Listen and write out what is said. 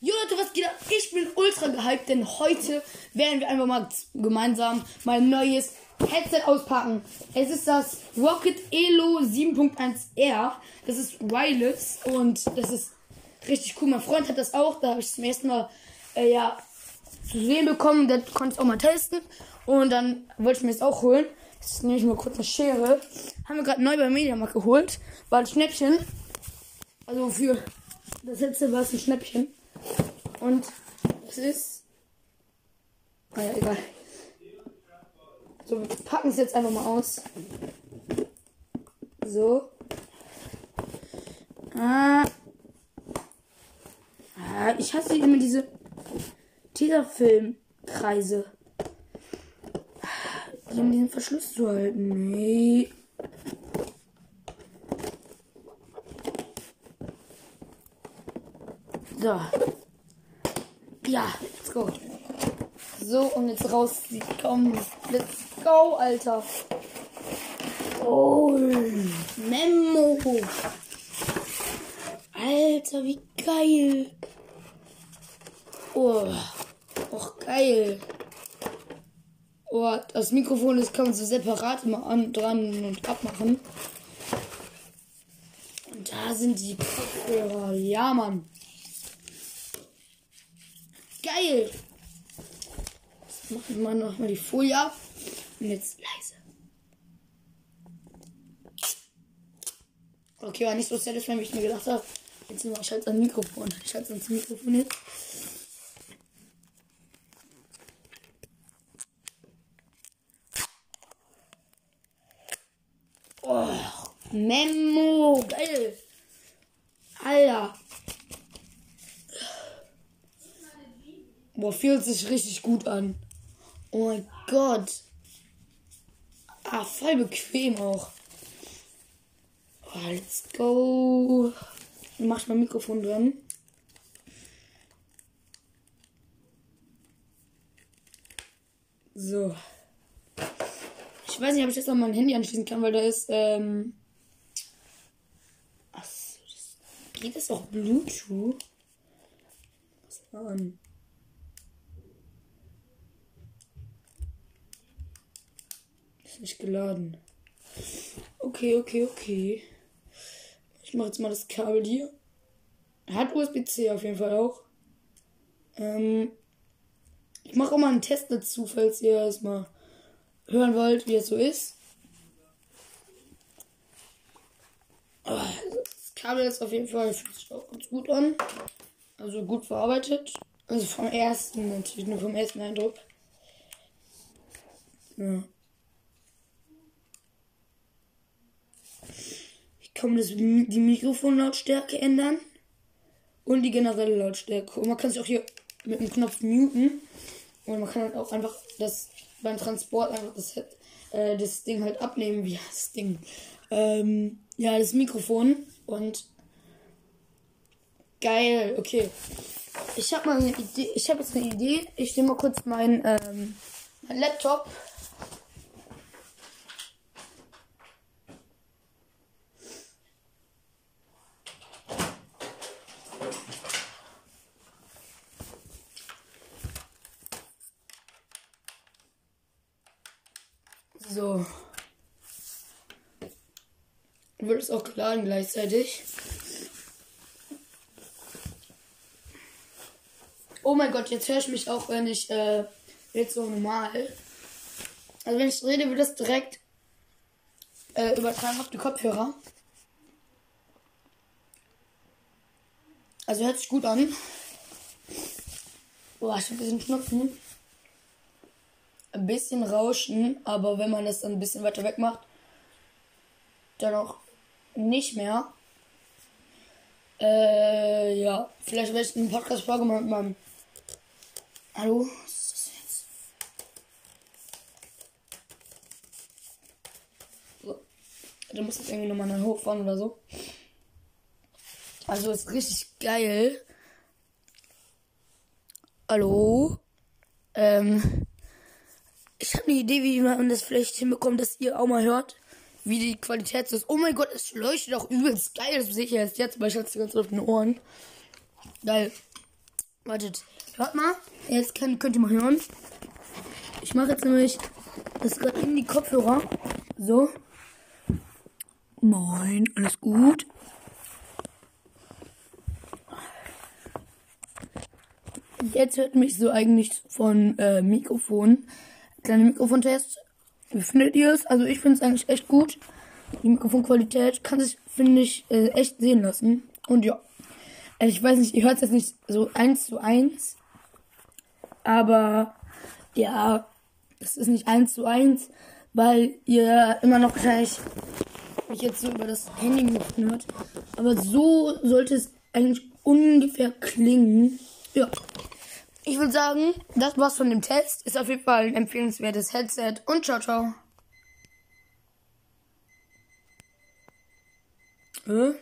Jo Leute, was geht ab? Ich bin ultra gehypt, denn heute werden wir einfach mal gemeinsam mein neues Headset auspacken. Es ist das Rocket Elo 7.1R. Das ist wireless und das ist richtig cool. Mein Freund hat das auch, da habe ich zum ersten Mal äh, ja, zu sehen bekommen. Der konnte es auch mal testen. Und dann wollte ich mir das auch holen. Jetzt nehme ich mal kurz eine Schere. Haben wir gerade neu bei Mediamarkt geholt. War ein Schnäppchen. Also für das letzte war es ein Schnäppchen. Und es ist. Ah ja, egal. So, wir packen es jetzt einfach mal aus. So. Ah. ah ich hasse immer diese Tesafilm-Kreise. Die um den Verschluss zu halten. Nee. So. Ja, let's go. So, und jetzt raus. Kommen. Let's go, Alter. Oh, Memo. Alter, wie geil. Oh, och geil. Oh, das Mikrofon, das kann man so separat immer an, dran und abmachen. Und da sind die Kopfhörer. Ja, Mann. Geil. Jetzt machen wir noch mal die Folie ab. Und jetzt leise. Okay, war nicht so satisfying, wie ich mir gedacht habe. Jetzt mal, ich schalte ein Mikrofon. Ich schalte ans Mikrofon jetzt. Oh, Memo, geil. Alter. Boah, fühlt sich richtig gut an. Oh mein Gott. Ah, voll bequem auch. Oh, let's go. Mach ich mein Mikrofon dran. So. Ich weiß nicht, ob ich jetzt noch mein Handy anschließen kann, weil da ist, ähm. Achso, das, geht das auch Bluetooth? Was an? Ist nicht geladen. Okay, okay, okay. Ich mache jetzt mal das Kabel hier. Hat USB-C auf jeden Fall auch. Ähm, ich mache auch mal einen Test dazu, falls ihr es mal hören wollt, wie es so ist. Aber das Kabel ist auf jeden Fall fühlt sich auch ganz gut an. Also gut verarbeitet. Also vom ersten, natürlich nur vom ersten Eindruck. Ja. Kann das, die Mikrofonlautstärke ändern. Und die generelle Lautstärke. Und man kann sich auch hier mit dem Knopf muten. Und man kann halt auch einfach das beim Transport einfach das, äh, das Ding halt abnehmen. Wie das Ding? Ähm, ja, das Mikrofon. Und geil, okay. Ich habe mal eine Idee. Ich habe jetzt eine Idee. Ich nehme mal kurz meinen ähm, mein Laptop. So. Wird es auch geladen gleichzeitig. Oh mein Gott, jetzt höre ich mich auch, wenn ich äh, jetzt so normal. Also wenn ich rede, wird das direkt äh, übertragen auf die Kopfhörer. Also hört sich gut an. Boah, ich habe ein bisschen Schnupfen ein bisschen Rauschen, aber wenn man das ein bisschen weiter weg macht, dann auch nicht mehr. Äh, ja, vielleicht werde ich einen Podcast-Folge mal mit meinem. Hallo? Was ist das jetzt? So. Da muss jetzt irgendwie nochmal hochfahren oder so. Also ist richtig geil. Hallo? Ähm. Ich habe eine Idee, wie man das vielleicht hinbekommt, dass ihr auch mal hört, wie die Qualität ist. Oh mein Gott, es leuchtet auch übelst geil. Das sehe ich erst jetzt, weil ich hatte es ganz auf den Ohren. Geil. Wartet, hört mal. Jetzt könnt, könnt ihr mal hören. Ich mache jetzt nämlich das gerade in die Kopfhörer. So. Moin, alles gut. Jetzt hört mich so eigentlich von äh, Mikrofon. Kleiner Mikrofontest. Wie findet ihr es? Also ich finde es eigentlich echt gut. Die Mikrofonqualität kann sich, finde ich, äh, echt sehen lassen. Und ja. Also ich weiß nicht, ihr hört es jetzt nicht so eins zu eins. Aber ja, es ist nicht eins zu eins, weil ihr immer noch gleich mich jetzt so über das Handy gerufen hört. Aber so sollte es eigentlich ungefähr klingen. Ja. Ich würde sagen, das war's von dem Test. Ist auf jeden Fall ein empfehlenswertes Headset. Und ciao, ciao. Äh?